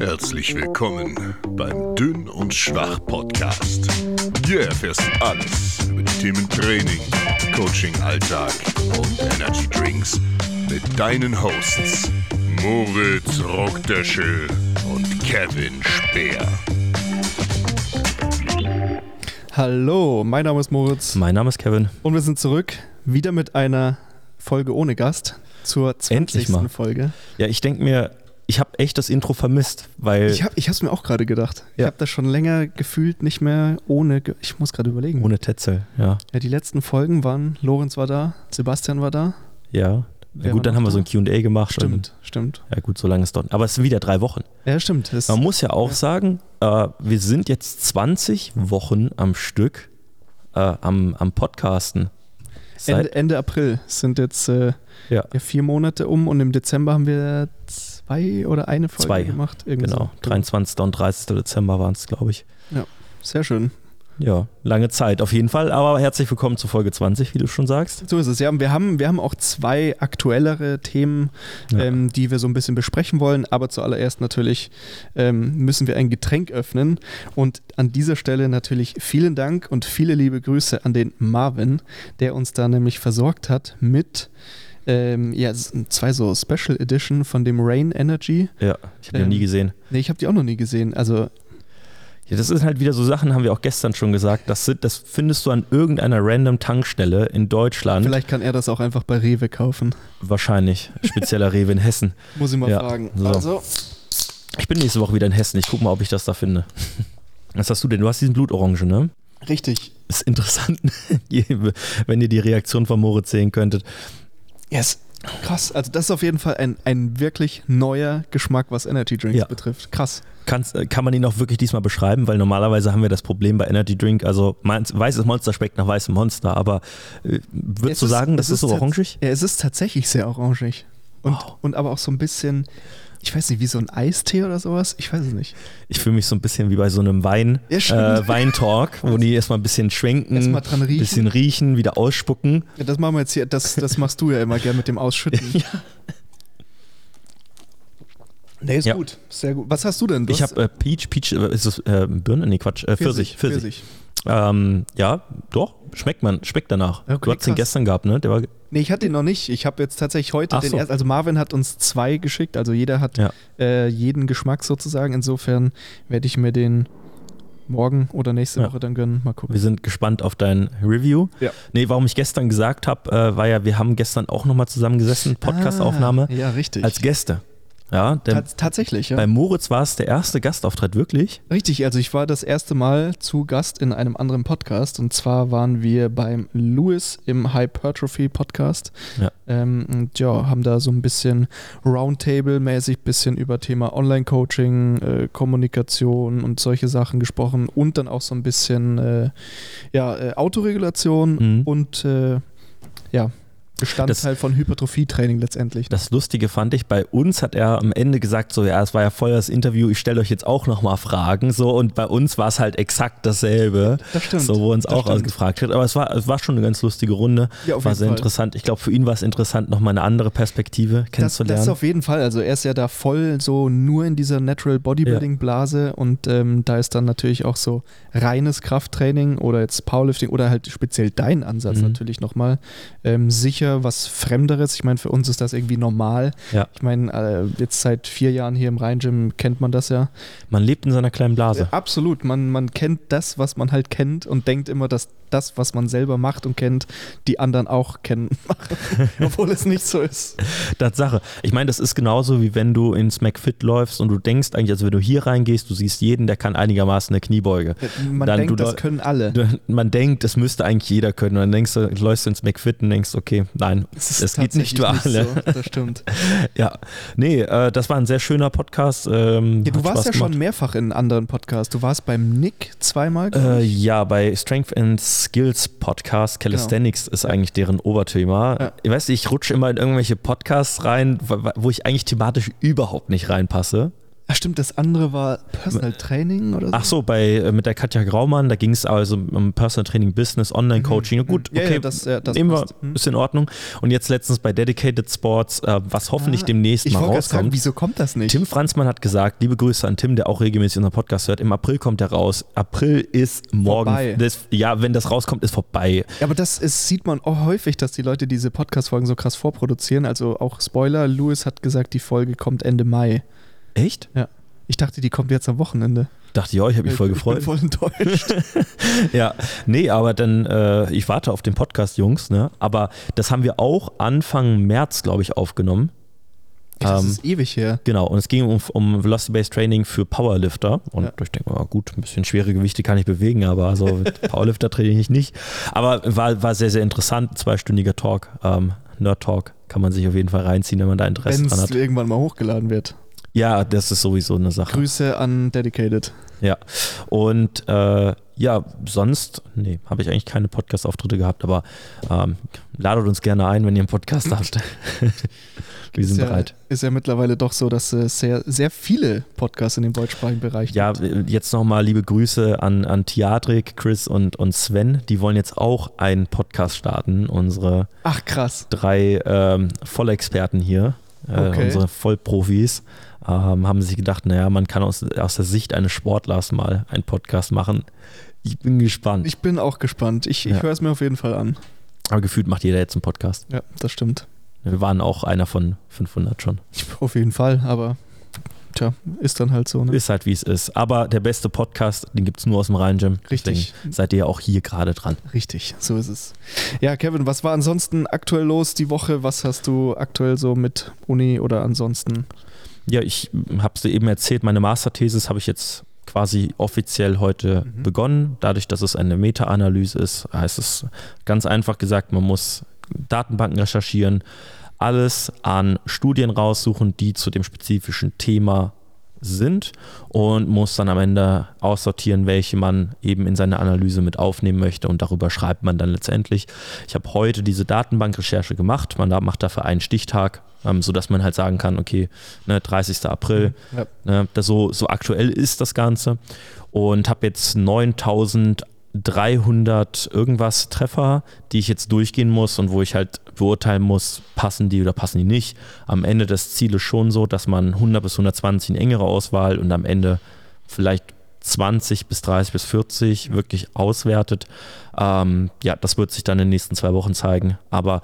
Herzlich willkommen beim Dünn und Schwach Podcast. Hier erfährst du alles über die Themen Training, Coaching, Alltag und Energy Drinks mit deinen Hosts Moritz Rockdöschel und Kevin Speer. Hallo, mein Name ist Moritz Mein Name ist Kevin. und wir sind zurück, wieder mit einer Folge ohne Gast zur 20. Endlich mal. Folge. Ja, ich denke mir, ich habe echt das Intro vermisst, weil Ich habe ich es mir auch gerade gedacht. Ich Ja. habe das schon länger gefühlt nicht mehr ohne, ich muss gerade überlegen. ohne Tetzel, ja. Ja, die letzten Folgen waren, Lorenz war da, Sebastian war da. Ja. Ja gut, dann haben wir so ein QA gemacht. Stimmt, stimmt. Und, ja gut, so lange ist dort. Aber es sind wieder drei Wochen. Ja, stimmt. Man muss ja auch Ja. sagen, äh, wir sind jetzt 20 Wochen am Stück äh, am, am Podcasten. Seit, Ende, Ende April sind jetzt äh, ja, vier Monate um und im Dezember haben wir zwei oder eine Folge Zwei, gemacht. Genau. so. 23. und 30. Dezember waren es, glaube ich. Sehr schön. Ja, lange Zeit auf jeden Fall. Aber herzlich willkommen zu Folge 20, wie du schon sagst. So ist es, ja. Wir haben, wir haben auch zwei aktuellere Themen, Ja. ähm, die wir so ein bisschen besprechen wollen. Aber zuallererst natürlich ähm, müssen wir ein Getränk öffnen. Und an dieser Stelle natürlich vielen Dank und viele liebe Grüße an den Marvin, der uns da nämlich versorgt hat mit ähm, ja, es sind zwei so Special Edition von dem Rain Energy. Ja, ich habe die noch Ähm, nie gesehen. Nee, ich habe die auch noch nie gesehen. Also Ja, das ist halt wieder so Sachen, haben wir auch gestern schon gesagt. Das, sind, das findest du an irgendeiner random Tankstelle in Deutschland. vielleicht kann er das auch einfach bei Rewe kaufen. Wahrscheinlich. Spezieller Rewe in Hessen. Muss ich mal Ja, fragen. so. Also, Ich bin nächste Woche wieder in Hessen. Ich gucke mal, ob ich das da finde. Was hast du denn? Du hast diesen Blutorange, ne? richtig. Ist interessant, wenn ihr die Reaktion von Moritz sehen könntet. Yes. Krass. Also das ist auf jeden Fall ein, ein wirklich neuer Geschmack, was Energy Drinks Ja. betrifft. Krass. Kannst, äh, kann man ihn auch wirklich diesmal beschreiben? Weil normalerweise haben wir das Problem bei Energy Drink, also weißes Monster schmeckt nach weißem Monster, aber äh, Es würdest du ist- sagen, das es ist so orangig? Ja, es ist tatsächlich sehr orangig. Und, Wow. und aber auch so ein bisschen, ich weiß nicht, wie so ein Eistee oder sowas. Ich weiß es nicht. Ich fühle mich so ein bisschen wie bei so einem Wein, Ja, äh, Weintalk, wo die erstmal ein bisschen schwenken, Erstmal dran riechen. bisschen riechen, wieder ausspucken. Ja, das machen wir jetzt hier. Das, das machst du ja immer gern mit dem Ausschütten. Ja. Nee, ist Ja. gut. Sehr gut. Was hast du denn? Du Ich habe äh, Peach, Peach, äh, ist das äh, Birne? Nee, Quatsch, äh, Pfirsich, Pfirsich. Ähm, ja, doch, schmeckt man, schmeckt danach. Okay, du hast den gestern gehabt, ne? Der war, Nee, ich hatte ihn noch nicht. Ich habe jetzt tatsächlich heute Ach den so. ersten. Also Marvin hat uns zwei geschickt. Also jeder hat Ja. äh, jeden Geschmack sozusagen. Insofern werde ich mir den morgen oder nächste Ja. Woche dann gönnen. Mal gucken. wir sind gespannt auf dein Review. Ja. Nee, warum ich gestern gesagt habe, äh, war ja, wir haben gestern auch nochmal zusammengesessen, Podcastaufnahme, Ah, ja, richtig. als Gäste. Ja, denn Tats- tatsächlich, ja. bei Moritz war es der erste Gastauftritt, wirklich. Richtig, also ich war das erste Mal zu Gast in einem anderen Podcast und zwar waren wir beim Louis im Hypertrophy Podcast Ja. ähm, und ja, haben da so ein bisschen Roundtable-mäßig bisschen über Thema Online-Coaching, äh, Kommunikation und solche Sachen gesprochen und dann auch so ein bisschen äh, ja, äh, Autoregulation Mhm. und äh, ja, Bestandteil von Hypertrophie-Training letztendlich. Das Lustige fand ich, bei uns hat er am Ende gesagt, so, ja, es war ja voll das Interview, ich stelle euch jetzt auch nochmal Fragen, so, und bei uns war es halt exakt dasselbe, Das stimmt. so, wo uns das auch stimmt. ausgefragt wird, aber es war, es war schon eine ganz lustige Runde, Ja, auf war jeden sehr Fall. interessant, ich glaube, für ihn war es interessant, nochmal eine andere Perspektive Das, kennenzulernen. das auf jeden Fall. Also er ist ja da voll so nur in dieser Natural Bodybuilding Blase und ähm, da ist dann natürlich auch so reines Krafttraining oder jetzt Powerlifting oder halt speziell dein Ansatz Mhm. natürlich nochmal ähm, sicher was Fremderes. Ich meine, für uns ist das irgendwie normal. Ja. Ich meine, äh, jetzt seit vier Jahren hier im Rhein-Gym kennt man das ja. Man lebt in seiner kleinen Blase. Äh, absolut. Man, man kennt das, was man halt kennt und denkt immer, dass das, was man selber macht und kennt, die anderen auch kennen, machen, obwohl es nicht so ist. Tatsache. Ich meine, das ist genauso wie wenn du ins McFit läufst und du denkst eigentlich, also wenn du hier reingehst, du siehst jeden, der kann einigermaßen eine Kniebeuge. Man Dann denkt, du das können alle. Du, man denkt, das müsste eigentlich jeder können. Und dann denkst du, läufst du ins McFit und denkst, okay, nein, Es das geht nicht für alle. so, das stimmt. Ja, nee, äh, das war ein sehr schöner Podcast. Ähm, Ja, du warst Spaß ja schon gemacht. mehrfach in anderen Podcasts. Du warst beim Nick zweimal. Äh, ja, bei Strength and Skills Podcast, Calisthenics ist eigentlich deren Oberthema. Ja. Ich weiß nicht, ich rutsche immer in irgendwelche Podcasts rein, wo ich eigentlich thematisch überhaupt nicht reinpasse. Ach stimmt, das andere war Personal Training oder so? Ach so, bei, äh, mit der Katja Graumann, da ging es also um Personal Training, Business, Online-Coaching. Mhm. Gut, Ja, okay, ja, das, ja, das wir. Mhm. ist in Ordnung. Und jetzt letztens bei Dedicated Sports, äh, was hoffentlich Ah, demnächst Ich mal gerade sagen, rauskommt. wieso kommt das nicht? Tim Franzmann hat gesagt, liebe Grüße an Tim, der auch regelmäßig unseren Podcast hört. Im April kommt er raus. April ist morgen. Das, ja, wenn das rauskommt, ist vorbei. Ja, aber das ist, sieht man auch häufig, dass die Leute diese Podcast-Folgen so krass vorproduzieren. Also auch Spoiler, Louis hat gesagt, die Folge kommt Ende Mai. Echt? Ich dachte, die kommt jetzt am Wochenende. Dachte ich auch, ich habe mich voll Ich gefreut. bin voll enttäuscht. Ja, nee, aber dann, äh, ich warte auf den Podcast, Jungs, ne? Aber das haben wir auch Anfang März, glaube ich, aufgenommen. das Ähm, ist ewig her. Genau, und es ging um, um Velocity-Based Training für Powerlifter. Und Ja. ich denke mal, gut, ein bisschen schwere Gewichte kann ich bewegen, aber also Powerlifter trainiere ich nicht. Aber war, war sehr, sehr interessant, zweistündiger Talk, ähm, Nerd-Talk, kann man sich auf jeden Fall reinziehen, wenn man da Interesse Wenn dran es hat. irgendwann mal hochgeladen wird. Ja, das ist sowieso eine Sache. Grüße an Dedicated. Ja, und äh, ja, sonst, nee, habe ich eigentlich keine Podcast-Auftritte gehabt, aber ähm, ladet uns gerne ein, wenn ihr einen Podcast habt. Wir sind ist ja, bereit. Ist ja mittlerweile doch so, dass es sehr, sehr viele Podcasts in dem deutschsprachigen Bereich Ja, gibt. jetzt nochmal liebe Grüße an, an Theatrik, Chris und, und Sven. Die wollen jetzt auch einen Podcast starten. Unsere Ach krass. drei ähm, Vollexperten hier, äh, Okay. unsere Vollprofis, ähm, haben sich gedacht, naja, man kann aus, aus der Sicht eines Sportlers mal einen Podcast machen. Ich bin gespannt. Ich bin auch gespannt. Ich, ich Ja. höre es mir auf jeden Fall an. Aber gefühlt macht jeder jetzt einen Podcast. Ja, das stimmt. Wir waren auch einer von 500 schon. Auf jeden Fall, aber tja, ist dann halt so. Ne? Ist halt wie es ist. Aber der beste Podcast, den gibt es nur aus dem Rhein-Gym. Richtig. Deswegen seid ihr ja auch hier gerade dran. Richtig, so ist es. Ja, Kevin, was war ansonsten aktuell los die Woche? Was hast du aktuell so mit Uni oder ansonsten? Ja, ich habe es dir eben erzählt, meine Masterthesis habe ich jetzt quasi offiziell heute Mhm. begonnen. Dadurch, dass es eine Meta-Analyse ist, heißt es ganz einfach gesagt, man muss Datenbanken recherchieren, alles an Studien raussuchen, die zu dem spezifischen Thema sind und muss dann am Ende aussortieren, welche man eben in seine Analyse mit aufnehmen möchte und darüber schreibt man dann letztendlich. Ich habe heute diese Datenbankrecherche gemacht, man macht dafür einen Stichtag, ähm, sodass man halt sagen kann, okay, ne, 30. April, Ja. Ne, das so, so aktuell ist das Ganze. Und habe jetzt 9300 irgendwas Treffer, die ich jetzt durchgehen muss und wo ich halt beurteilen muss, passen die oder passen die nicht. Am Ende das Ziel ist schon so, dass man 100 bis 120 eine engere Auswahl und am Ende vielleicht 20 bis 30 bis 40 wirklich auswertet. Ähm, ja, das wird sich dann in den nächsten zwei Wochen zeigen. Aber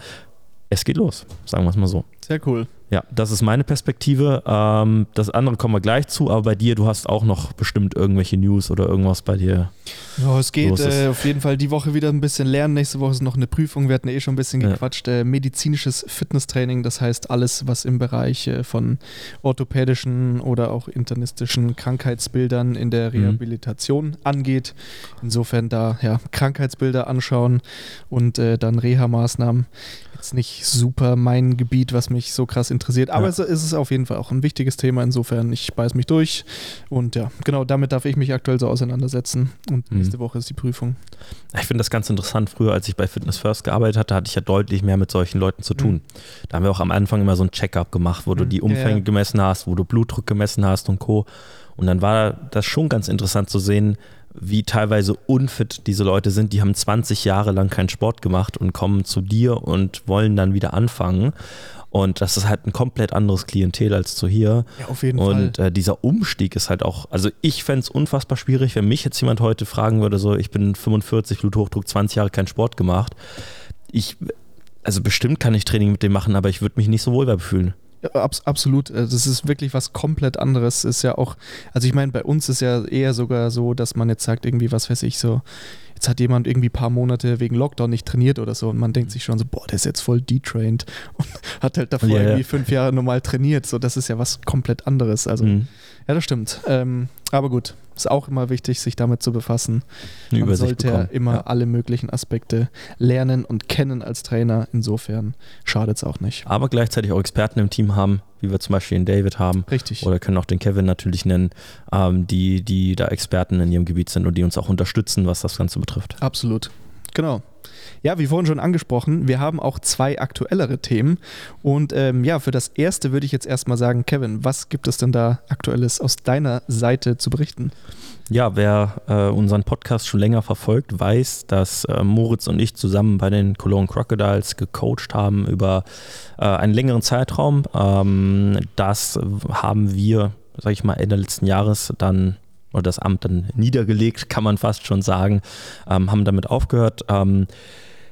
es geht los, sagen wir es mal so. Sehr cool. Ja, das ist meine Perspektive. Ähm, das andere kommen wir gleich zu, aber bei dir, du hast auch noch bestimmt irgendwelche News oder irgendwas bei dir. Ja, es geht äh, auf jeden Fall die Woche wieder ein bisschen lernen. Nächste Woche ist noch eine Prüfung. Wir hatten eh schon ein bisschen Ja. gequatscht. Äh, medizinisches Fitnesstraining, das heißt alles, was im Bereich äh, von orthopädischen oder auch internistischen Krankheitsbildern in der Mhm. Rehabilitation angeht. Insofern da ja, Krankheitsbilder anschauen und äh, dann Reha-Maßnahmen. Jetzt nicht super mein Gebiet, was mich so krass interessiert, aber Ja. es ist auf jeden Fall auch ein wichtiges Thema. Insofern, ich beiß mich durch. Und ja, genau damit darf ich mich aktuell so auseinandersetzen. Und Mhm. nächste Woche ist die Prüfung. Ich finde das ganz interessant. Früher, als ich bei Fitness First gearbeitet hatte, hatte ich ja deutlich mehr mit solchen Leuten zu tun. Da haben wir auch am Anfang immer so ein Check-up gemacht, wo du Mhm. die Ja, Umfänge ja. gemessen hast, wo du Blutdruck gemessen hast und Co. Und dann war das schon ganz interessant zu sehen, wie teilweise unfit diese Leute sind. Die haben 20 Jahre lang keinen Sport gemacht und kommen zu dir und wollen dann wieder anfangen. Und das ist halt ein komplett anderes Klientel als zu hier. Ja, auf jeden Und Fall. äh, dieser Umstieg ist halt auch, also ich fände es unfassbar schwierig, wenn mich jetzt jemand heute fragen würde, so ich bin 45, Bluthochdruck, 20 Jahre keinen Sport gemacht. Ich, also bestimmt kann ich Training mit dem machen, aber ich würde mich nicht so wohl fühlen. Abs absolut. Äh, Das ist wirklich was komplett anderes. Ist ja auch, also ich meine, bei uns ist ja eher sogar so, dass man jetzt sagt, irgendwie, was weiß ich, so, jetzt hat jemand irgendwie ein paar Monate wegen Lockdown nicht trainiert oder so und man denkt sich schon so, boah, der ist jetzt voll detrained und hat halt davor ja. irgendwie fünf Jahre normal trainiert. So, das ist ja was komplett anderes. Also, Mhm. ja, das stimmt. Ähm, aber gut, ist auch immer wichtig, sich damit zu befassen. Eine Man Übersicht sollte ja bekommen. immer Ja. alle möglichen Aspekte lernen und kennen als Trainer. Insofern schadet es auch nicht. Aber gleichzeitig auch Experten im Team haben, wie wir zum Beispiel den David haben. Richtig. Oder können auch den Kevin natürlich nennen, ähm, die, die da Experten in ihrem Gebiet sind und die uns auch unterstützen, was das Ganze betrifft. Absolut. Genau. Ja, wie vorhin schon angesprochen, wir haben auch zwei aktuellere Themen. Und ähm, ja, für das erste würde ich jetzt erstmal sagen, Kevin, was gibt es denn da aktuelles aus deiner Seite zu berichten? Ja, wer äh, unseren Podcast schon länger verfolgt, weiß, dass äh, Moritz und ich zusammen bei den Cologne Crocodiles gecoacht haben über äh, einen längeren Zeitraum. Ähm, das haben wir, sag ich mal, Ende letzten Jahres dann oder das Amt dann niedergelegt, kann man fast schon sagen, ähm, haben damit aufgehört. Ähm,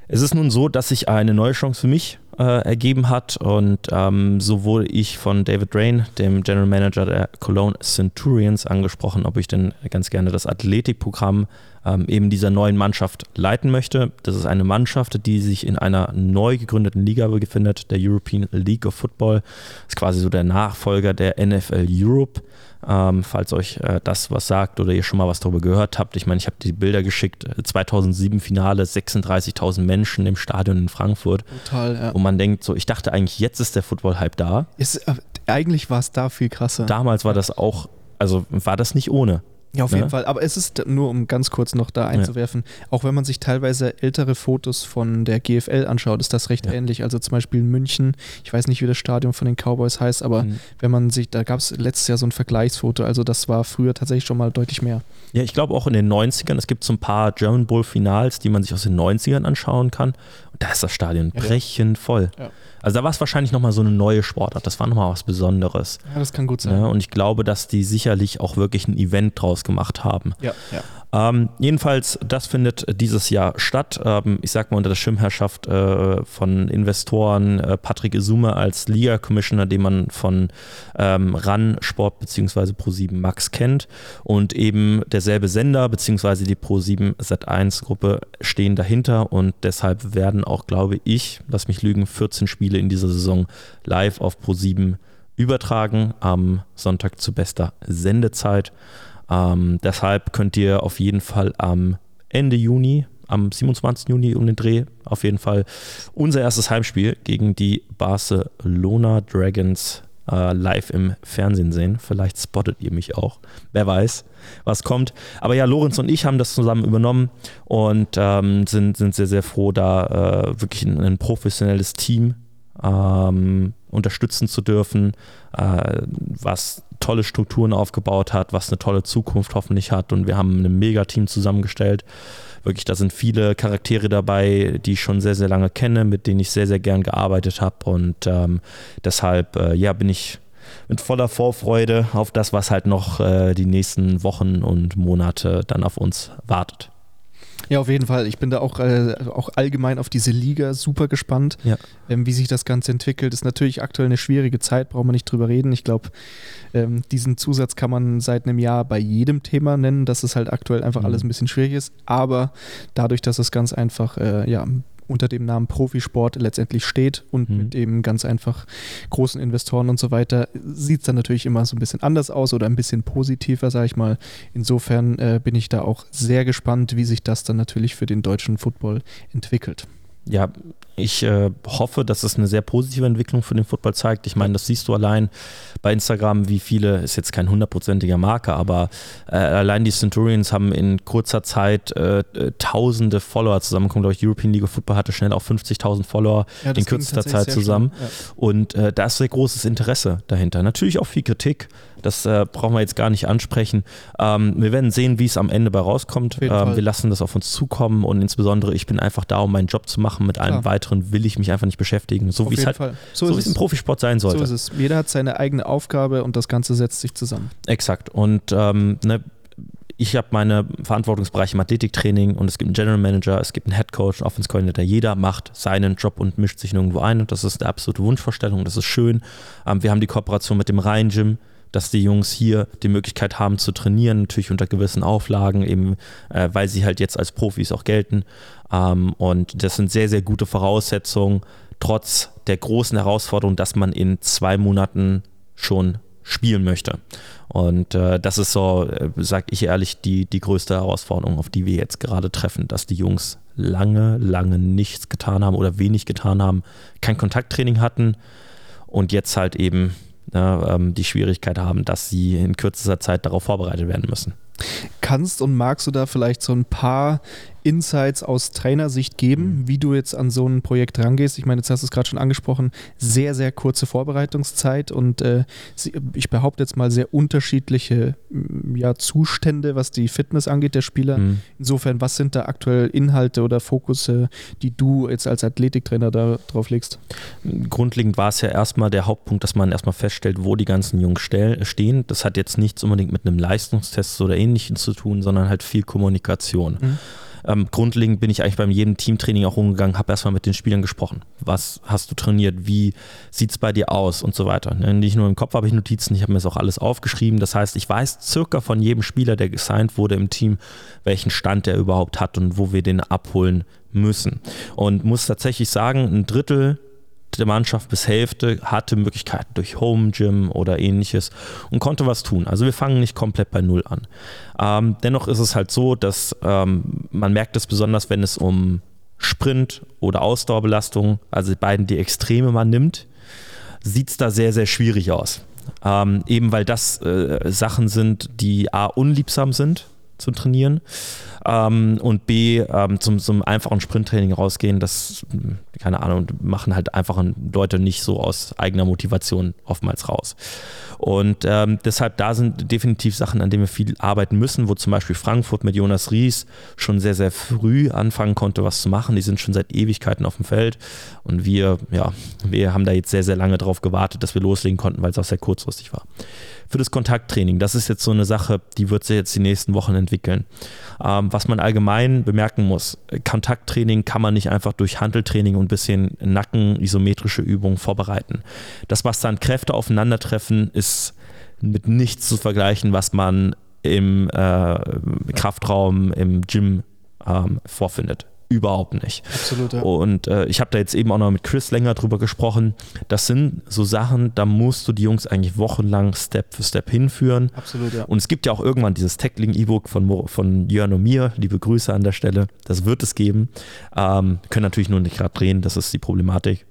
es ist nun so, dass sich eine neue Chance für mich äh, ergeben hat und ähm, so wurde ich von David Drain, dem General Manager der Cologne Centurions, angesprochen, ob ich denn ganz gerne das Athletikprogramm ähm, eben dieser neuen Mannschaft leiten möchte. Das ist eine Mannschaft, die sich in einer neu gegründeten Liga befindet, der European League of Football. Das ist quasi so der Nachfolger der NFL Europe. Ähm, falls euch äh, das was sagt oder ihr schon mal was darüber gehört habt. Ich meine, ich habe die Bilder geschickt. 2007 Finale, 36.000 Menschen im Stadion in Frankfurt. Total, ja. Und man denkt so, ich dachte eigentlich, jetzt ist der Football-Hype da. Ist, äh, eigentlich war es da viel krasser. Damals war das auch, also war das nicht ohne. Ja, auf Ne? jeden Fall. Aber es ist nur, um ganz kurz noch da einzuwerfen, auch wenn man sich teilweise ältere Fotos von der GFL anschaut, ist das recht Ja. ähnlich. Also zum Beispiel in München, ich weiß nicht, wie das Stadion von den Cowboys heißt, aber Mhm. wenn man sich, da gab es letztes Jahr so ein Vergleichsfoto, also das war früher tatsächlich schon mal deutlich mehr. Ja, ich glaube auch in den 90ern, es gibt so ein paar German Bowl Finals, die man sich aus den 90ern anschauen kann. Und da ist das Stadion Ja, ja. brechend voll. Ja. Also da war es wahrscheinlich nochmal so eine neue Sportart. Das war nochmal was Besonderes. Ja, das kann gut sein. Ja, und ich glaube, dass die sicherlich auch wirklich ein Event draus gemacht haben. Ja, ja. Ähm, jedenfalls, das findet dieses Jahr statt. Ähm, ich sag mal unter der Schirmherrschaft äh, von Investoren äh, Patrick Isume als Liga-Commissioner, den man von ähm, RAN Sport bzw. Pro7 Max kennt. Und eben derselbe Sender bzw. die Pro7 Sat1-Gruppe stehen dahinter und deshalb werden auch, glaube ich, lass mich lügen, 14 Spiele in dieser Saison live auf Pro7 übertragen am Sonntag zu bester Sendezeit. Ähm, deshalb könnt ihr auf jeden Fall am Ende Juni, am 27. Juni um den Dreh, auf jeden Fall unser erstes Heimspiel gegen die Barcelona Dragons äh, live im Fernsehen sehen. Vielleicht spottet ihr mich auch. Wer weiß, was kommt. Aber ja, Lorenz und ich haben das zusammen übernommen und ähm, sind, sind sehr, sehr froh, da äh, wirklich ein, ein professionelles Team ähm, unterstützen zu dürfen, äh, was tolle Strukturen aufgebaut hat, was eine tolle Zukunft hoffentlich hat. Und wir haben ein Mega-Team zusammengestellt. Wirklich, da sind viele Charaktere dabei, die ich schon sehr, sehr lange kenne, mit denen ich sehr, sehr gern gearbeitet habe. Und ähm, deshalb, äh, ja, bin ich mit voller Vorfreude auf das, was halt noch äh, die nächsten Wochen und Monate dann auf uns wartet. Ja, auf jeden Fall. Ich bin da auch, äh, auch allgemein auf diese Liga super gespannt, Ja. ähm, wie sich das Ganze entwickelt. Ist natürlich aktuell eine schwierige Zeit, brauchen wir nicht drüber reden. Ich glaube, ähm, diesen Zusatz kann man seit einem Jahr bei jedem Thema nennen, dass es halt aktuell einfach Mhm. alles ein bisschen schwierig ist. Aber dadurch, dass es ganz einfach äh, ja, unter dem Namen Profisport letztendlich steht und Mhm. mit eben ganz einfach großen Investoren und so weiter, sieht es dann natürlich immer so ein bisschen anders aus oder ein bisschen positiver, sage ich mal. Insofern äh, bin ich da auch sehr gespannt, wie sich das dann natürlich für den deutschen Football entwickelt. ja, ich äh, hoffe, dass es eine sehr positive Entwicklung für den Football zeigt. Ich meine, das siehst du allein bei Instagram, wie viele, ist jetzt kein hundertprozentiger Marker, aber äh, allein die Centurions haben in kurzer Zeit äh, äh, tausende Follower zusammengekommen. Glaube ich, European League of Football hatte schnell auch 50.000 Follower Ja, in kürzester Zeit zusammen. schnell, Und äh, da ist sehr großes Interesse dahinter. Natürlich auch viel Kritik. Das äh, brauchen wir jetzt gar nicht ansprechen. Ähm, wir werden sehen, wie es am Ende bei rauskommt. Ähm, wir lassen das auf uns zukommen und insbesondere ich bin einfach da, um meinen Job zu machen. Mit allem weiteren will ich mich einfach nicht beschäftigen. So wie halt so, So, es im es. Profisport sein sollte. So ist es. Jeder hat seine eigene Aufgabe und das Ganze setzt sich zusammen. Exakt. Und ähm, ne, ich habe meine Verantwortungsbereiche im Athletiktraining und es gibt einen General Manager, es gibt einen Head Coach, einen Offense Coordinator. Jeder macht seinen Job und mischt sich nirgendwo ein. Und das ist eine absolute Wunschvorstellung. Das ist schön. Ähm, wir haben die Kooperation mit dem Rhein Gym, dass die Jungs hier die Möglichkeit haben zu trainieren, natürlich unter gewissen Auflagen, eben äh, weil sie halt jetzt als Profis auch gelten. Ähm, und das sind sehr, sehr gute Voraussetzungen, trotz der großen Herausforderung, dass man in zwei Monaten schon spielen möchte. Und äh, das ist so, äh, sag ich ehrlich, die, die größte Herausforderung, auf die wir jetzt gerade treffen, dass die Jungs lange, lange nichts getan haben oder wenig getan haben, kein Kontakttraining hatten und jetzt halt eben äh, ähm, die Schwierigkeit haben, dass sie in kürzester Zeit darauf vorbereitet werden müssen. Kannst und magst du da vielleicht so ein paar Insights aus Trainersicht geben, mhm. wie du jetzt an so ein Projekt rangehst? Ich meine, jetzt hast du es gerade schon angesprochen, sehr, sehr kurze Vorbereitungszeit und äh, ich behaupte jetzt mal sehr unterschiedliche mm, ja, Zustände, was die Fitness angeht der Spieler. Mhm. Insofern, was sind da aktuell Inhalte oder Fokusse, die du jetzt als Athletiktrainer da drauf legst? Grundlegend war es ja erstmal der Hauptpunkt, dass man erstmal feststellt, wo die ganzen Jungs stehen. Das hat jetzt nichts unbedingt mit einem Leistungstest oder ähnlichem zu tun, sondern halt viel Kommunikation. Mhm. Ähm, grundlegend bin ich eigentlich beim jedem Teamtraining auch umgegangen, habe erstmal mit den Spielern gesprochen. Was hast du trainiert? Wie sieht es bei dir aus? Und so weiter. Ne? Nicht nur im Kopf habe ich Notizen, ich habe mir das auch alles aufgeschrieben. Das heißt, ich weiß circa von jedem Spieler, der gesigned wurde im Team, welchen Stand der überhaupt hat und wo wir den abholen müssen. Und muss tatsächlich sagen, ein Drittel der Mannschaft bis Hälfte hatte Möglichkeiten durch Home Gym oder ähnliches und konnte was tun. Also wir fangen nicht komplett bei Null an. Ähm, dennoch ist es halt so, dass ähm, man merkt es besonders, wenn es um Sprint oder Ausdauerbelastung, also die beiden die Extreme man nimmt, sieht es da sehr, sehr schwierig aus. Ähm, eben weil das äh, Sachen sind, die A unliebsam sind zu trainieren ähm, und B ähm, zum, zum einfachen Sprinttraining rausgehen, das, keine Ahnung, machen halt einfach Leute nicht so aus eigener Motivation oftmals raus. Und ähm, deshalb, da sind definitiv Sachen, an denen wir viel arbeiten müssen, wo zum Beispiel Frankfurt mit Jonas Ries schon sehr, sehr früh anfangen konnte, was zu machen. Die sind schon seit Ewigkeiten auf dem Feld und wir, ja, wir haben da jetzt sehr, sehr lange drauf gewartet, dass wir loslegen konnten, weil es auch sehr kurzfristig war für das Kontakttraining. Das ist jetzt so eine Sache, die wird sich jetzt die nächsten Wochen entwickeln. Ähm, was man allgemein bemerken muss, Kontakttraining kann man nicht einfach durch Handeltraining und ein bisschen Nacken-isometrische Übungen vorbereiten. Das, was dann Kräfte aufeinandertreffen, ist mit nichts zu vergleichen, was man im äh, Kraftraum, im Gym ähm, vorfindet. Überhaupt nicht. Absolut, ja. Und äh, ich habe da jetzt eben auch noch mit Chris länger drüber gesprochen. Das sind so Sachen, da musst du die Jungs eigentlich wochenlang Step für Step hinführen. Absolut, ja. Und es gibt ja auch irgendwann dieses Tackling-E-Book von, von Jörn und mir. Liebe Grüße an der Stelle. Das wird es geben. Ähm, können natürlich nur nicht gerade drehen, das ist die Problematik.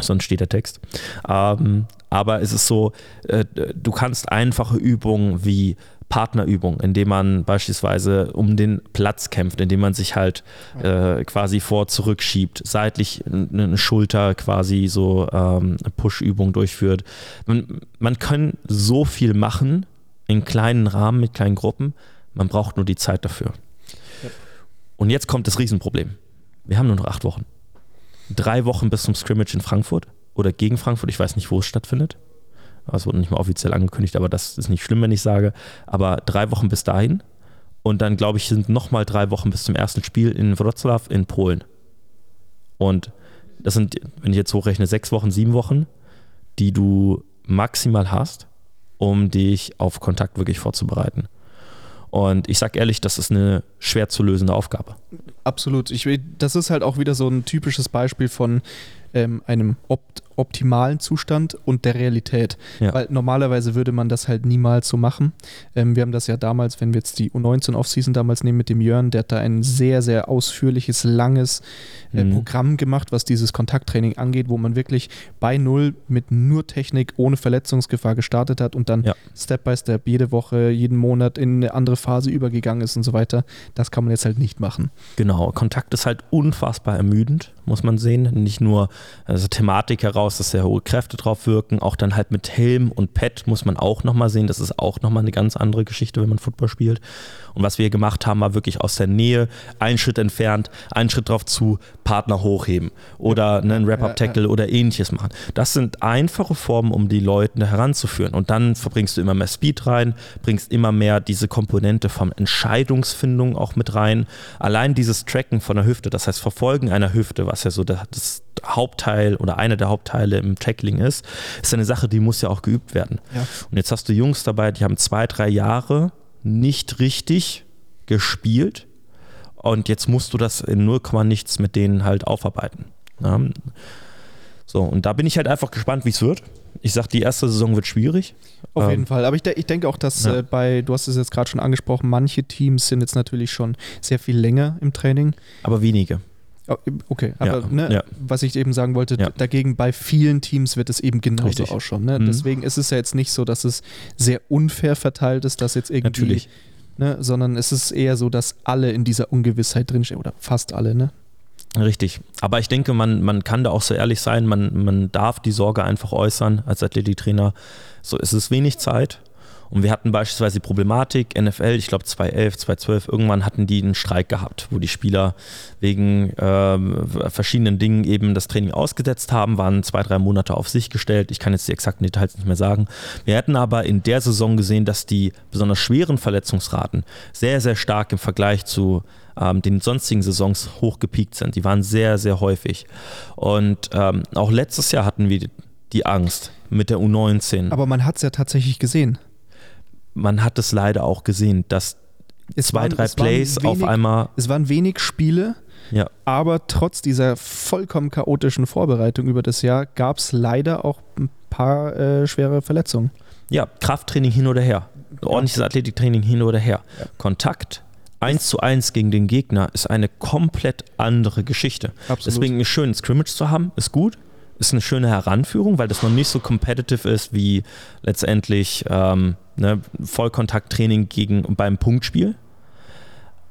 Sonst steht der Text. Ähm, aber es ist so, äh, du kannst einfache Übungen wie Partnerübung, indem man beispielsweise um den Platz kämpft, indem man sich halt äh, quasi vor zurück schiebt, seitlich eine Schulter quasi so ähm, Push-Übung durchführt. Man, man kann so viel machen in kleinen Rahmen mit kleinen Gruppen, man braucht nur die Zeit dafür. Ja. Und jetzt kommt das Riesenproblem. Wir haben nur noch acht Wochen. Drei Wochen bis zum Scrimmage in Frankfurt oder gegen Frankfurt, ich weiß nicht, wo es stattfindet. Es wurde nicht mal offiziell angekündigt, aber das ist nicht schlimm, wenn ich sage. Aber drei Wochen bis dahin. Und dann, glaube ich, sind nochmal drei Wochen bis zum ersten Spiel in Wrocław in Polen. Und das sind, wenn ich jetzt hochrechne, sechs Wochen, sieben Wochen, die du maximal hast, um dich auf Kontakt wirklich vorzubereiten. Und ich sage ehrlich, das ist eine schwer zu lösende Aufgabe. Absolut. Ich, das ist halt auch wieder so ein typisches Beispiel von ähm, einem opt optimalen Zustand und der Realität. Ja. Weil normalerweise würde man das halt niemals so machen. Ähm, wir haben das ja damals, wenn wir jetzt die U19 Offseason damals nehmen mit dem Jörn, der hat da ein sehr, sehr ausführliches, langes äh, mhm. Programm gemacht, was dieses Kontakttraining angeht, wo man wirklich bei Null mit nur Technik, ohne Verletzungsgefahr gestartet hat und dann ja. Step by Step jede Woche, jeden Monat in eine andere Phase übergegangen ist und so weiter. Das kann man jetzt halt nicht machen. Genau, Kontakt ist halt unfassbar ermüdend, muss man sehen. Nicht nur also Thematik heraus, dass sehr hohe Kräfte drauf wirken, auch dann halt mit Helm und Pad muss man auch nochmal sehen. Das ist auch nochmal eine ganz andere Geschichte, wenn man Football spielt. Und was wir gemacht haben, war wirklich aus der Nähe, einen Schritt entfernt, einen Schritt drauf zu, Partner hochheben oder ne, einen Wrap-Up-Tackle oder ähnliches machen. Das sind einfache Formen, um die Leute heranzuführen. Und dann verbringst du immer mehr Speed rein, bringst immer mehr diese Komponente von Entscheidungsfindung auch mit rein. Allein dieses Tracken von der Hüfte, das heißt Verfolgen einer Hüfte, was ja so das Hauptteil oder einer der Hauptteile im Tackling ist, ist eine Sache, die muss ja auch geübt werden. Ja. Und jetzt hast du Jungs dabei, die haben zwei, drei Jahre nicht richtig gespielt und jetzt musst du das in 0, nichts mit denen halt aufarbeiten. Ja. So, und da bin ich halt einfach gespannt, wie es wird. Ich sag, die erste Saison wird schwierig. Auf ähm, jeden Fall. Aber ich, de ich denke auch, dass ja. äh, bei, du hast es jetzt gerade schon angesprochen, manche Teams sind jetzt natürlich schon sehr viel länger im Training. Aber wenige. Oh, okay, aber ja, ne, ja. was ich eben sagen wollte, ja. dagegen bei vielen Teams wird es eben genauso Richtig. ausschauen. Ne? Mhm. Deswegen ist es ja jetzt nicht so, dass es sehr unfair verteilt ist, dass jetzt irgendwie Natürlich. ne? sondern es ist eher so, dass alle in dieser Ungewissheit drinstehen oder fast alle. Ne? Richtig. Aber ich denke, man, man kann da auch so ehrlich sein, man, man darf die Sorge einfach äußern als Athletiktrainer. So, es ist wenig Zeit. Und wir hatten beispielsweise die Problematik, NFL, ich glaube 2011, 2012, irgendwann hatten die einen Streik gehabt, wo die Spieler wegen äh, verschiedenen Dingen eben das Training ausgesetzt haben, waren zwei, drei Monate auf sich gestellt. Ich kann jetzt die exakten Details nicht mehr sagen. Wir hätten aber in der Saison gesehen, dass die besonders schweren Verletzungsraten sehr, sehr stark im Vergleich zu ähm, den sonstigen Saisons hochgepiekt sind. Die waren sehr, sehr häufig. Und ähm, auch letztes Jahr hatten wir die Angst mit der U19. Aber man hat es ja tatsächlich gesehen man hat es leider auch gesehen, dass es zwei, waren, drei Plays wenig, auf einmal. Es waren wenig Spiele, ja. aber trotz dieser vollkommen chaotischen Vorbereitung über das Jahr gab es leider auch ein paar äh, schwere Verletzungen. Ja, Krafttraining hin oder her. Ordentliches Athletiktraining hin oder her. Ja. Kontakt, 1 zu 1 gegen den Gegner ist eine komplett andere Geschichte. Absolut. Deswegen ist schön, Scrimmage zu haben, ist gut ist eine schöne Heranführung, weil das noch nicht so competitive ist wie letztendlich ähm, ne, Vollkontakttraining gegen, beim Punktspiel.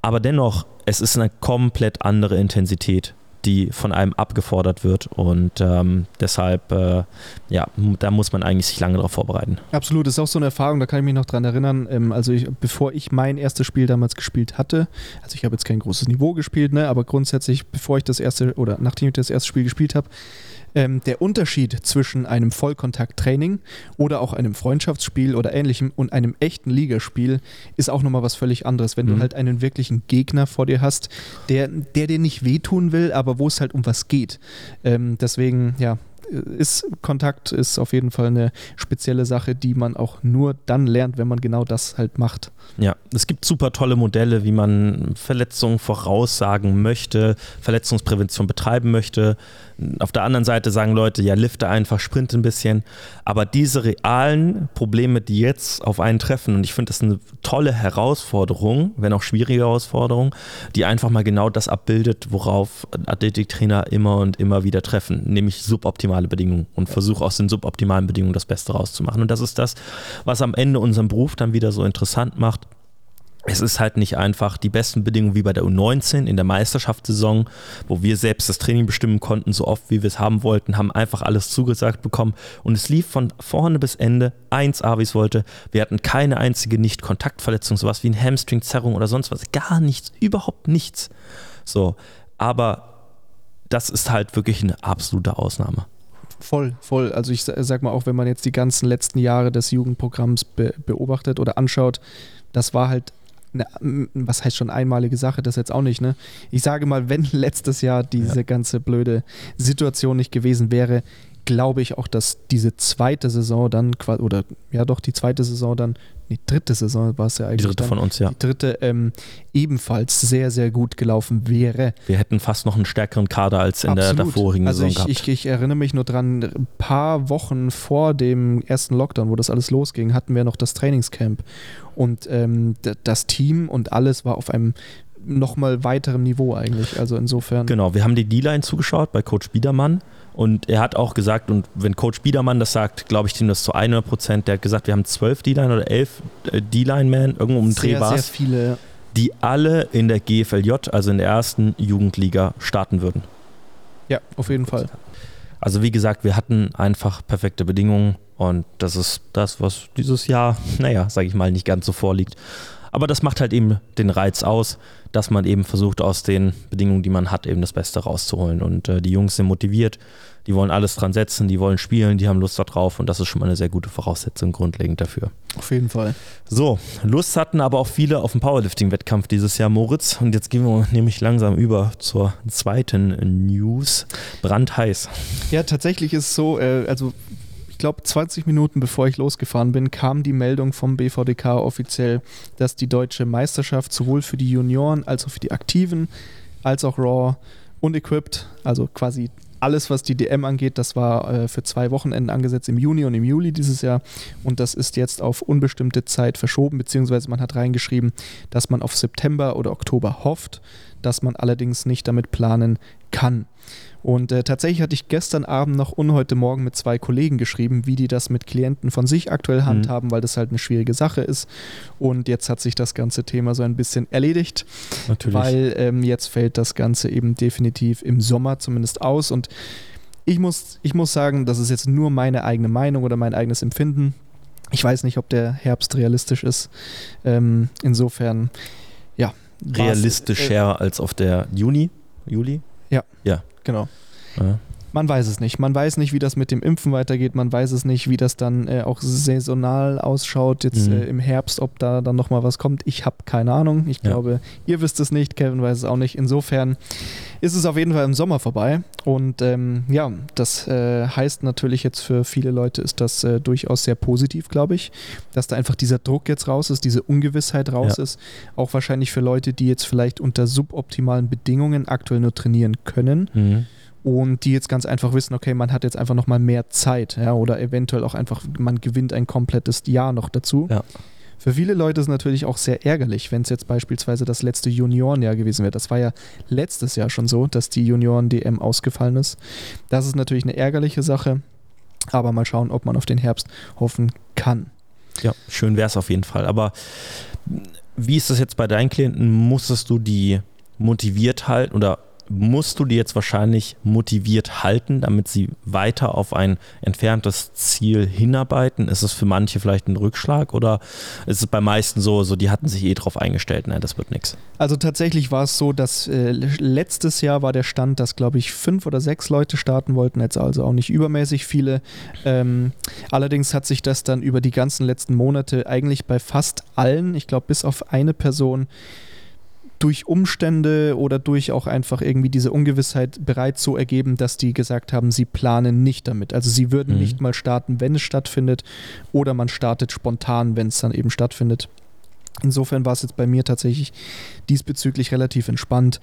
Aber dennoch, es ist eine komplett andere Intensität, die von einem abgefordert wird. Und ähm, deshalb, äh, ja, da muss man eigentlich sich lange darauf vorbereiten. Absolut, das ist auch so eine Erfahrung, da kann ich mich noch dran erinnern. Ähm, also, ich, bevor ich mein erstes Spiel damals gespielt hatte, also ich habe jetzt kein großes Niveau gespielt, ne, aber grundsätzlich, bevor ich das erste oder nachdem ich das erste Spiel gespielt habe, ähm, der Unterschied zwischen einem Vollkontakttraining oder auch einem Freundschaftsspiel oder ähnlichem und einem echten Ligaspiel ist auch nochmal was völlig anderes. Wenn mhm. du halt einen wirklichen Gegner vor dir hast, der, der dir nicht wehtun will, aber wo es halt um was geht. Ähm, deswegen, ja, ist Kontakt ist auf jeden Fall eine spezielle Sache, die man auch nur dann lernt, wenn man genau das halt macht. Ja, es gibt super tolle Modelle, wie man Verletzungen voraussagen möchte, Verletzungsprävention betreiben möchte. Auf der anderen Seite sagen Leute, ja, lifte einfach, sprint ein bisschen. Aber diese realen Probleme, die jetzt auf einen treffen, und ich finde das eine tolle Herausforderung, wenn auch schwierige Herausforderung, die einfach mal genau das abbildet, worauf Athletiktrainer immer und immer wieder treffen, nämlich suboptimale Bedingungen und versuche aus den suboptimalen Bedingungen das Beste rauszumachen. Und das ist das, was am Ende unseren Beruf dann wieder so interessant macht es ist halt nicht einfach die besten Bedingungen wie bei der U19 in der Meisterschaftssaison, wo wir selbst das Training bestimmen konnten, so oft wie wir es haben wollten, haben einfach alles zugesagt bekommen und es lief von vorne bis Ende 1A, wie es wollte. Wir hatten keine einzige Nicht-Kontaktverletzung, sowas wie ein Hamstring-Zerrung oder sonst was, gar nichts, überhaupt nichts. So, aber das ist halt wirklich eine absolute Ausnahme. Voll, voll. Also ich sag mal auch, wenn man jetzt die ganzen letzten Jahre des Jugendprogramms be beobachtet oder anschaut, das war halt eine, was heißt schon einmalige Sache, das jetzt auch nicht, ne? Ich sage mal, wenn letztes Jahr diese ja. ganze blöde Situation nicht gewesen wäre, glaube ich auch, dass diese zweite Saison dann, oder ja doch, die zweite Saison dann, die dritte Saison war es ja eigentlich. Die dritte dann, von uns, ja. Die dritte ähm, ebenfalls sehr, sehr gut gelaufen wäre. Wir hätten fast noch einen stärkeren Kader als in Absolut. der davorigen also Saison ich, gehabt. Ich, ich erinnere mich nur dran, ein paar Wochen vor dem ersten Lockdown, wo das alles losging, hatten wir noch das Trainingscamp. Und ähm, das Team und alles war auf einem nochmal weiterem Niveau eigentlich. Also insofern. Genau, wir haben die D-Line zugeschaut bei Coach Biedermann und er hat auch gesagt, und wenn Coach Biedermann das sagt, glaube ich ihm das zu 100 Prozent. Der hat gesagt, wir haben zwölf D-Line oder elf äh, D-Line-Man, irgendwo um Dreh war Sehr viele. Die alle in der GFLJ, also in der ersten Jugendliga, starten würden. Ja, auf jeden Fall. Also wie gesagt, wir hatten einfach perfekte Bedingungen und das ist das, was dieses Jahr, naja, sage ich mal, nicht ganz so vorliegt. Aber das macht halt eben den Reiz aus, dass man eben versucht, aus den Bedingungen, die man hat, eben das Beste rauszuholen. Und äh, die Jungs sind motiviert, die wollen alles dran setzen, die wollen spielen, die haben Lust darauf und das ist schon mal eine sehr gute Voraussetzung grundlegend dafür. Auf jeden Fall. So, Lust hatten aber auch viele auf den Powerlifting-Wettkampf dieses Jahr, Moritz. Und jetzt gehen wir nämlich langsam über zur zweiten News. Brandheiß. Ja, tatsächlich ist es so, äh, also ich glaube, 20 Minuten bevor ich losgefahren bin, kam die Meldung vom BVDK offiziell, dass die deutsche Meisterschaft sowohl für die Junioren als auch für die Aktiven, als auch Raw unequipped, also quasi alles, was die DM angeht, das war äh, für zwei Wochenenden angesetzt im Juni und im Juli dieses Jahr. Und das ist jetzt auf unbestimmte Zeit verschoben, beziehungsweise man hat reingeschrieben, dass man auf September oder Oktober hofft, dass man allerdings nicht damit planen kann. Und äh, tatsächlich hatte ich gestern Abend noch und heute Morgen mit zwei Kollegen geschrieben, wie die das mit Klienten von sich aktuell Mhm. handhaben, weil das halt eine schwierige Sache ist. Und jetzt hat sich das ganze Thema so ein bisschen erledigt, Natürlich. weil ähm, jetzt fällt das Ganze eben definitiv im Sommer zumindest aus. Und ich muss, ich muss sagen, das ist jetzt nur meine eigene Meinung oder mein eigenes Empfinden. Ich weiß nicht, ob der Herbst realistisch ist. Ähm, insofern, ja. Realistischer als auf der Juni, Juli. Genau. Ja. Man weiß es nicht. Man weiß nicht, wie das mit dem Impfen weitergeht. Man weiß es nicht, wie das dann äh, auch saisonal ausschaut jetzt Mhm. äh, im Herbst, ob da dann nochmal was kommt. Ich habe keine Ahnung. Ich Ja. glaube, ihr wisst es nicht. Kevin weiß es auch nicht. Insofern ist es auf jeden Fall im Sommer vorbei. Und ähm, ja, das äh, heißt natürlich jetzt für viele Leute ist das äh, durchaus sehr positiv, glaube ich, dass da einfach dieser Druck jetzt raus ist, diese Ungewissheit raus Ja. ist. Auch wahrscheinlich für Leute, die jetzt vielleicht unter suboptimalen Bedingungen aktuell nur trainieren können Mhm. Und die jetzt ganz einfach wissen, okay, man hat jetzt einfach nochmal mehr Zeit, ja, oder eventuell auch einfach, man gewinnt ein komplettes Jahr noch dazu. Ja. Für viele Leute ist es natürlich auch sehr ärgerlich, wenn es jetzt beispielsweise das letzte Juniorenjahr gewesen wäre. Das war ja letztes Jahr schon so, dass die Junioren-DM ausgefallen ist. Das ist natürlich eine ärgerliche Sache, aber mal schauen, ob man auf den Herbst hoffen kann. Ja, schön wäre es auf jeden Fall. Aber wie ist das jetzt bei deinen Klienten? Musstest du die motiviert halten oder musst du die jetzt wahrscheinlich motiviert halten, damit sie weiter auf ein entferntes Ziel hinarbeiten? Ist es für manche vielleicht ein Rückschlag oder ist es bei meisten so, so die hatten sich eh drauf eingestellt, nein, das wird nichts? Also tatsächlich war es so, dass äh, letztes Jahr war der Stand, dass glaube ich fünf oder sechs Leute starten wollten, jetzt also auch nicht übermäßig viele. Ähm, allerdings hat sich das dann über die ganzen letzten Monate eigentlich bei fast allen, ich glaube bis auf eine Person, durch Umstände oder durch auch einfach irgendwie diese Ungewissheit bereits so ergeben, dass die gesagt haben, sie planen nicht damit. Also sie würden Mhm. nicht mal starten, wenn es stattfindet, oder man startet spontan, wenn es dann eben stattfindet. Insofern war es jetzt bei mir tatsächlich diesbezüglich relativ entspannt.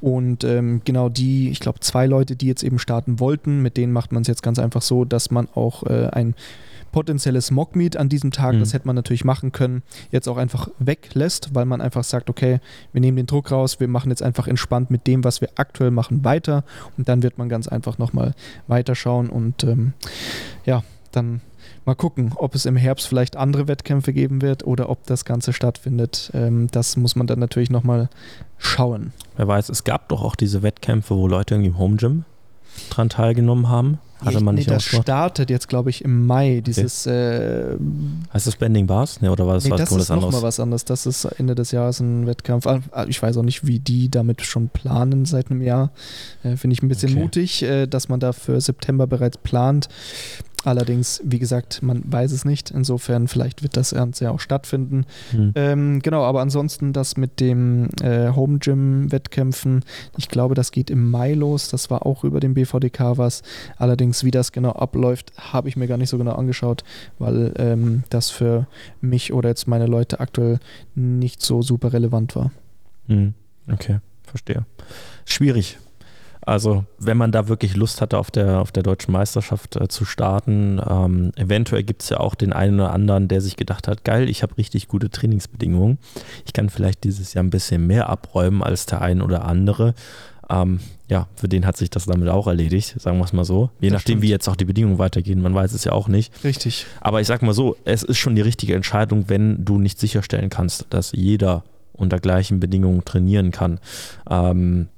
Und ähm, genau die, ich glaube, zwei Leute, die jetzt eben starten wollten, mit denen macht man es jetzt ganz einfach so, dass man auch äh, ein potenzielles Mockmeet an diesem Tag, Mhm. das hätte man natürlich machen können, jetzt auch einfach weglässt, weil man einfach sagt, okay, wir nehmen den Druck raus, wir machen jetzt einfach entspannt mit dem, was wir aktuell machen, weiter und dann wird man ganz einfach nochmal weiterschauen und ähm, ja, dann mal gucken, ob es im Herbst vielleicht andere Wettkämpfe geben wird oder ob das Ganze stattfindet. Ähm, das muss man dann natürlich nochmal schauen. Wer weiß, es gab doch auch diese Wettkämpfe, wo Leute irgendwie im Home Gym dran teilgenommen haben. Hatte man nee, nicht das ausgemacht. startet jetzt, glaube ich, im Mai. Dieses, äh, Heißt das Bending Bars? Nee, oder war das nee, was das ist nochmal was anderes. Das ist Ende des Jahres ein Wettkampf. Ah, Ich weiß auch nicht, wie die damit schon planen seit einem Jahr. Äh, Finde ich ein bisschen Okay. mutig, äh, dass man da für September bereits plant. Allerdings, wie gesagt, man weiß es nicht. Insofern, vielleicht wird das Ganze ja auch stattfinden. Hm. Ähm, genau, aber ansonsten das mit dem äh, Home Gym Wettkämpfen, ich glaube, das geht im Mai los. Das war auch über den BVDK was. Allerdings, wie das genau abläuft, habe ich mir gar nicht so genau angeschaut, weil ähm, das für mich oder jetzt meine Leute aktuell nicht so super relevant war. Hm. Okay, verstehe. Schwierig. Also, wenn man da wirklich Lust hatte, auf der, auf der deutschen Meisterschaft äh, zu starten, ähm, eventuell gibt es ja auch den einen oder anderen, der sich gedacht hat, geil, ich habe richtig gute Trainingsbedingungen. Ich kann vielleicht dieses Jahr ein bisschen mehr abräumen als der ein oder andere. Ähm, ja, für den hat sich das damit auch erledigt, sagen wir es mal so. Je Das nachdem, stimmt. wie jetzt auch die Bedingungen weitergehen, man weiß es ja auch nicht. Richtig. Aber ich sag mal so, es ist schon die richtige Entscheidung, wenn du nicht sicherstellen kannst, dass jeder unter gleichen Bedingungen trainieren kann. Ähm,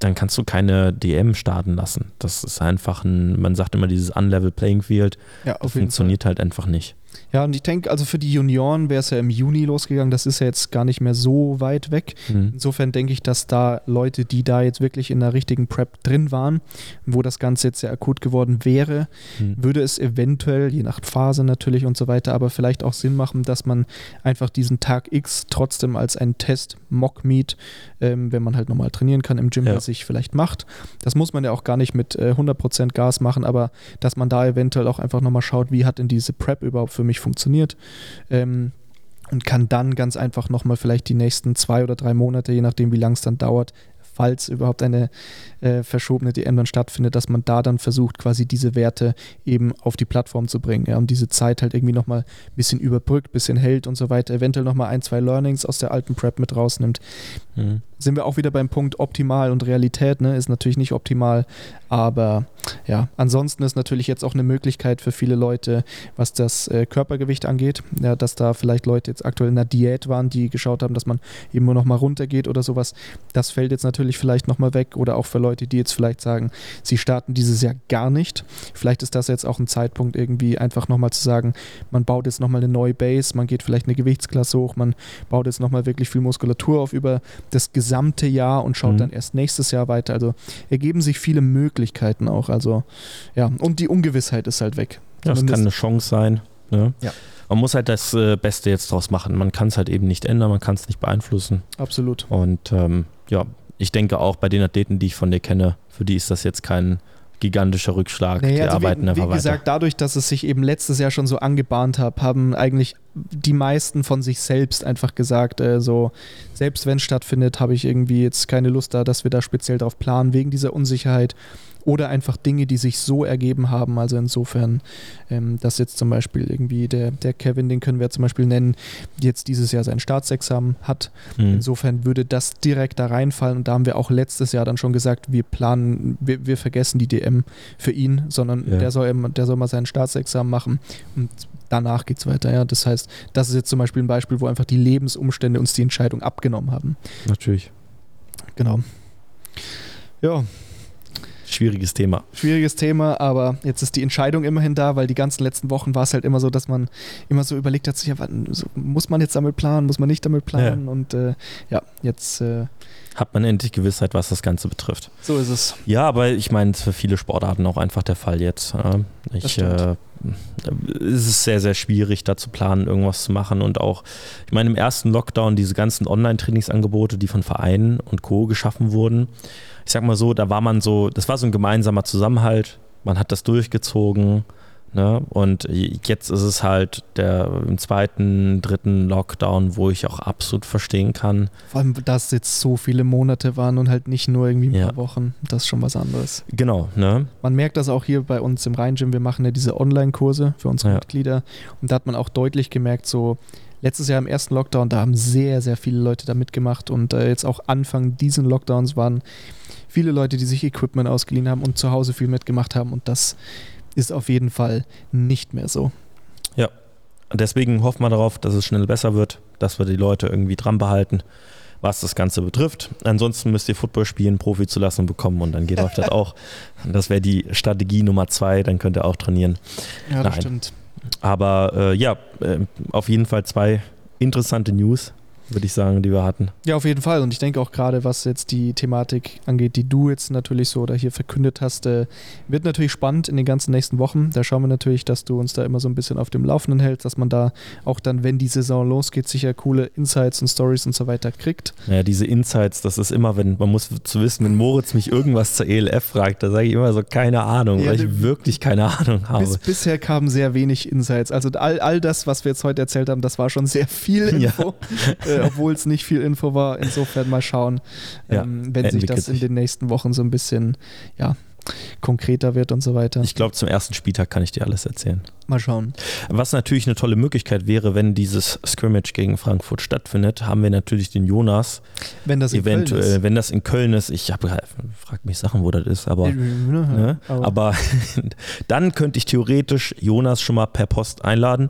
dann kannst du keine DM starten lassen. Das ist einfach ein, man sagt immer dieses Unlevel Playing Field, Ja, das jeden Fall. funktioniert halt einfach nicht. Ja, und ich denke, also für die Junioren wäre es ja im Juni losgegangen. Das ist ja jetzt gar nicht mehr so weit weg. Hm. Insofern denke ich, dass da Leute, die da jetzt wirklich in der richtigen Prep drin waren, wo das Ganze jetzt sehr akut geworden wäre, Hm. würde es eventuell, je nach Phase natürlich und so weiter, aber vielleicht auch Sinn machen, dass man einfach diesen Tag X trotzdem als einen Test Mock-Meet, ähm, wenn man halt normal trainieren kann im Gym, Ja. sich vielleicht macht. Das muss man ja auch gar nicht mit äh, 100% Gas machen, aber dass man da eventuell auch einfach nochmal schaut, wie hat denn diese Prep überhaupt für mich funktioniert. Ähm, und kann dann ganz einfach nochmal vielleicht die nächsten zwei oder drei Monate, je nachdem wie lang es dann dauert, falls überhaupt eine äh, verschobene DM dann stattfindet, dass man da dann versucht, quasi diese Werte eben auf die Plattform zu bringen, ja, und diese Zeit halt irgendwie nochmal ein bisschen überbrückt, ein bisschen hält und so weiter, eventuell nochmal ein, zwei Learnings aus der alten Prep mit rausnimmt. Mhm. Sind wir auch wieder beim Punkt optimal und Realität, ne? Ist natürlich nicht optimal, aber ja, ansonsten ist natürlich jetzt auch eine Möglichkeit für viele Leute, was das äh, Körpergewicht angeht, ja, dass da vielleicht Leute jetzt aktuell in einer Diät waren, die geschaut haben, dass man eben nur noch mal runtergeht oder sowas. Das fällt jetzt natürlich vielleicht noch mal weg oder auch für Leute, die jetzt vielleicht sagen, sie starten dieses Jahr gar nicht. Vielleicht ist das jetzt auch ein Zeitpunkt irgendwie einfach noch mal zu sagen, man baut jetzt noch mal eine neue Base, man geht vielleicht eine Gewichtsklasse hoch, man baut jetzt noch mal wirklich viel Muskulatur auf über das gesamte Jahr und schaut mhm. dann erst nächstes Jahr weiter. Also ergeben sich viele Möglichkeiten auch. Also ja, und die Ungewissheit ist halt weg. Das kann eine Chance sein. Ne? Ja. Man muss halt das äh, Beste jetzt draus machen. Man kann es halt eben nicht ändern, man kann es nicht beeinflussen. Absolut. Und ähm, ja, ich denke auch bei den Athleten, die ich von dir kenne, für die ist das jetzt kein gigantischer Rückschlag. Naja, die also arbeiten wie, einfach wie gesagt, weiter. dadurch, dass es sich eben letztes Jahr schon so angebahnt hat, haben eigentlich die meisten von sich selbst einfach gesagt, äh, so, selbst wenn es stattfindet, habe ich irgendwie jetzt keine Lust da, dass wir da speziell drauf planen, wegen dieser Unsicherheit oder einfach Dinge, die sich so ergeben haben. Also insofern, ähm, dass jetzt zum Beispiel irgendwie der, der Kevin, den können wir zum Beispiel nennen, jetzt dieses Jahr sein Staatsexamen hat. Mhm. Insofern würde das direkt da reinfallen und da haben wir auch letztes Jahr dann schon gesagt, wir planen, wir, wir vergessen die DM für ihn, sondern ja. der, soll, der soll mal sein Staatsexamen machen und danach geht es weiter. Ja. Das heißt, das ist jetzt zum Beispiel ein Beispiel, wo einfach die Lebensumstände uns die Entscheidung abgenommen haben. Natürlich. Genau. Ja, Schwieriges Thema. Schwieriges Thema, aber jetzt ist die Entscheidung immerhin da, weil die ganzen letzten Wochen war es halt immer so, dass man immer so überlegt hat, ja, muss man jetzt damit planen, muss man nicht damit planen ja. und äh, ja, jetzt äh, hat man endlich Gewissheit, was das Ganze betrifft. So ist es. Ja, aber ich meine, es ist für viele Sportarten auch einfach der Fall jetzt. Ich, äh, es ist sehr, sehr schwierig, da zu planen, irgendwas zu machen. Und auch, ich meine, im ersten Lockdown diese ganzen Online-Trainingsangebote, die von Vereinen und Co. geschaffen wurden, ich sag mal so, da war man so, das war so ein gemeinsamer Zusammenhalt, man hat das durchgezogen. Ne? Und jetzt ist es halt der im zweiten, dritten Lockdown, wo ich auch absolut verstehen kann. Vor allem, dass jetzt so viele Monate waren und halt nicht nur irgendwie ein ja. paar Wochen. Das ist schon was anderes. Genau, ne? Man merkt das auch hier bei uns im Rhein-Gym. Wir machen ja diese Online-Kurse für unsere ja. Mitglieder. Und da hat man auch deutlich gemerkt, so letztes Jahr im ersten Lockdown, da haben sehr, sehr viele Leute da mitgemacht. Und äh, jetzt auch Anfang diesen Lockdowns waren viele Leute, die sich Equipment ausgeliehen haben und zu Hause viel mitgemacht haben. Und das ist auf jeden Fall nicht mehr so. Ja, deswegen hoffen wir darauf, dass es schnell besser wird, dass wir die Leute irgendwie dran behalten, was das Ganze betrifft. Ansonsten müsst ihr Football spielen, Profi zu lassen bekommen und dann geht euch das auch. Das wäre die Strategie Nummer zwei, dann könnt ihr auch trainieren. Ja, das Nein. stimmt. Aber äh, ja, äh, auf jeden Fall zwei interessante News würde ich sagen, die wir hatten. Ja, auf jeden Fall. Und ich denke auch gerade, was jetzt die Thematik angeht, die du jetzt natürlich so oder hier verkündet hast, äh, wird natürlich spannend in den ganzen nächsten Wochen. Da schauen wir natürlich, dass du uns da immer so ein bisschen auf dem Laufenden hältst, dass man da auch dann, wenn die Saison losgeht, sicher coole Insights und Stories und so weiter kriegt. Ja, diese Insights, das ist immer, wenn man muss zu wissen, wenn Moritz mich irgendwas zur ELF fragt, da sage ich immer so keine Ahnung, ja, weil ich wirklich keine Ahnung habe. Bis, bisher kamen sehr wenig Insights. Also all, all das, was wir jetzt heute erzählt haben, das war schon sehr viel Info. Ja. Äh, obwohl es nicht viel Info war. Insofern mal schauen, ja, ähm, wenn sich das in den nächsten Wochen so ein bisschen ja, konkreter wird und so weiter. Ich glaube, zum ersten Spieltag kann ich dir alles erzählen. Mal schauen. Was natürlich eine tolle Möglichkeit wäre, wenn dieses Scrimmage gegen Frankfurt stattfindet, haben wir natürlich den Jonas. Wenn das eventuell, Köln ist. wenn das in Köln ist, ich frage mich Sachen, wo das ist, aber, ne? aber, aber dann könnte ich theoretisch Jonas schon mal per Post einladen.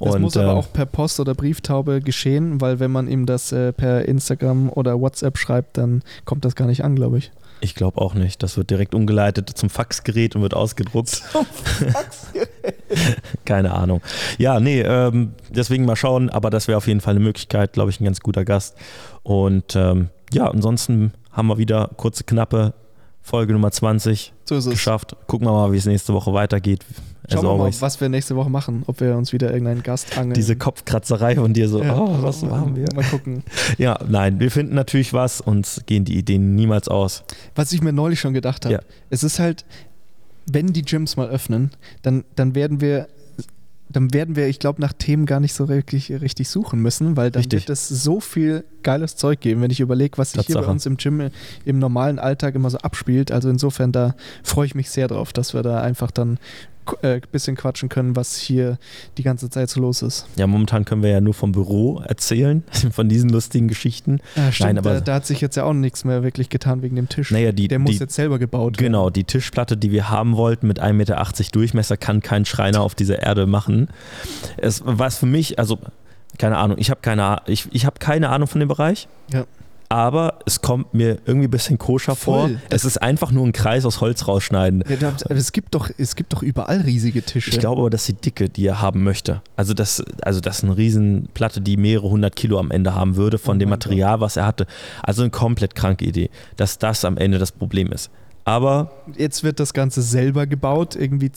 Das und, muss aber äh, auch per Post oder Brieftaube geschehen, weil wenn man ihm das äh, per Instagram oder WhatsApp schreibt, dann kommt das gar nicht an, glaube ich. Ich glaube auch nicht. Das wird direkt umgeleitet zum Faxgerät und wird ausgedruckt. Zum Faxgerät. Keine Ahnung. Ja, nee, ähm, deswegen mal schauen, aber das wäre auf jeden Fall eine Möglichkeit, glaube ich, ein ganz guter Gast. Und ähm, ja, ansonsten haben wir wieder kurze, knappe Folge Nummer 20 so geschafft. Gucken wir mal, wie es nächste Woche weitergeht. Schauen wir mal, was wir nächste Woche machen. Ob wir uns wieder irgendeinen Gast angeln. Diese Kopfkratzerei von dir so, ja, oh, was machen wir? Mal gucken. Ja, nein, wir finden natürlich was und gehen die Ideen niemals aus. Was ich mir neulich schon gedacht habe, ja. es ist halt, wenn die Gyms mal öffnen, dann, dann werden wir dann werden wir, ich glaube, nach Themen gar nicht so wirklich richtig suchen müssen, weil dann Richtig. wird es so viel geiles Zeug geben, wenn ich überlege, was sich hier bei uns im Gym im normalen Alltag immer so abspielt. Also insofern, da freue ich mich sehr drauf, dass wir da einfach dann äh, bisschen quatschen können, was hier die ganze Zeit so los ist. Ja, momentan können wir ja nur vom Büro erzählen, von diesen lustigen Geschichten. Ja, stimmt, Nein, aber- da, da hat sich jetzt ja auch nichts mehr wirklich getan wegen dem Tisch. Naja, die, Der muss die, jetzt selber gebaut werden. Genau, die Tischplatte, die wir haben wollten mit 1,80 Meter Durchmesser, kann kein Schreiner auf dieser Erde machen. Es war für mich, also keine Ahnung, ich habe keine, ich, ich hab keine Ahnung von dem Bereich. Ja. Aber es kommt mir irgendwie ein bisschen koscher vor. Voll. Es ist einfach nur ein Kreis aus Holz rausschneiden. Ja, es, gibt doch, es gibt doch überall riesige Tische. Ich glaube aber, dass die Dicke, die er haben möchte, also das, also das ist eine Riesenplatte, die mehrere hundert Kilo am Ende haben würde von Oh dem Material, was er hatte. Also eine komplett kranke Idee, dass das am Ende das Problem ist. Aber Jetzt wird das Ganze selber gebaut, irgendwie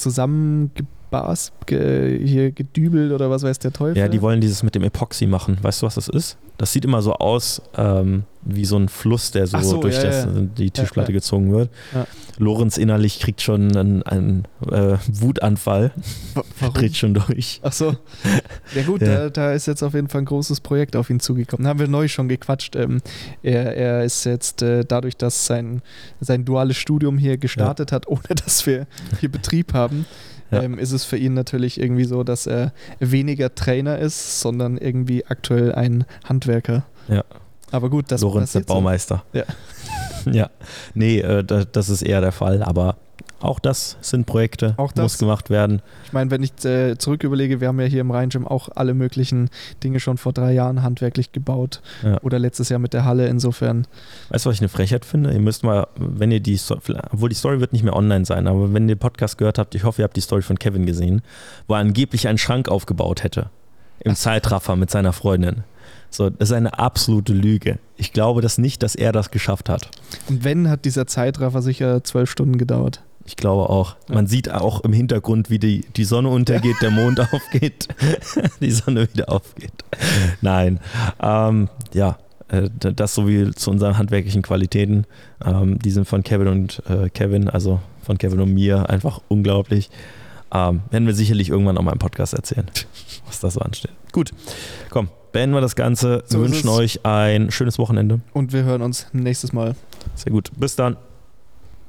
zusammengebast, ge, hier gedübelt oder was weiß der Teufel. Ja, die wollen dieses mit dem Epoxy machen. Weißt du, was das ist? Das sieht immer so aus ähm, wie so ein Fluss, der so, so, durch ja, das, ja. die Tischplatte ja. gezogen wird. Lorenz innerlich kriegt schon einen, einen äh, Wutanfall, Wa- Warum? dreht schon durch. Ach so. Ja gut. Da, da ist jetzt auf jeden Fall ein großes Projekt auf ihn zugekommen. Da haben wir neu schon gequatscht. Ähm, er, er ist jetzt äh, dadurch, dass sein, sein duales Studium hier gestartet hat, ohne dass wir hier Betrieb haben, Ja. ähm, ist es für ihn natürlich irgendwie so, dass er weniger Trainer ist, sondern irgendwie aktuell ein Handwerker. Ja. Aber gut, das Lorenz der passiert so. Baumeister. Ja. ja. Nee, äh, da, das ist eher der Fall, aber auch das sind Projekte, Auch das. muss gemacht werden. Ich meine, wenn ich äh, zurück überlege, wir haben ja hier im Rhein-Gym auch alle möglichen Dinge schon vor drei Jahren handwerklich gebaut. Ja. Oder letztes Jahr mit der Halle. Insofern, Weißt du, was ich eine Frechheit finde? Ihr müsst mal, wenn ihr die Story, obwohl die Story wird nicht mehr online sein, aber wenn ihr den Podcast gehört habt, ich hoffe, ihr habt die Story von Kevin gesehen, wo er angeblich einen Schrank aufgebaut hätte. Im Zeitraffer mit seiner Freundin. So, das ist eine absolute Lüge. Ich glaube das nicht, dass er das geschafft hat. und wenn, hat dieser Zeitraffer sicher zwölf Stunden gedauert. Ich glaube auch. Man sieht auch im Hintergrund, wie die, die Sonne untergeht, der Mond aufgeht, die Sonne wieder aufgeht. Nein. Ähm, ja, äh, das sowie zu unseren handwerklichen Qualitäten. Ähm, die sind von Kevin und äh, Kevin, also von Kevin und mir, einfach unglaublich. Ähm, werden wir sicherlich irgendwann auch mal im Podcast erzählen, was da so ansteht. Gut, komm, beenden wir das Ganze. So wir wünschen euch ein schönes Wochenende. Und wir hören uns nächstes Mal. Sehr gut. Bis dann.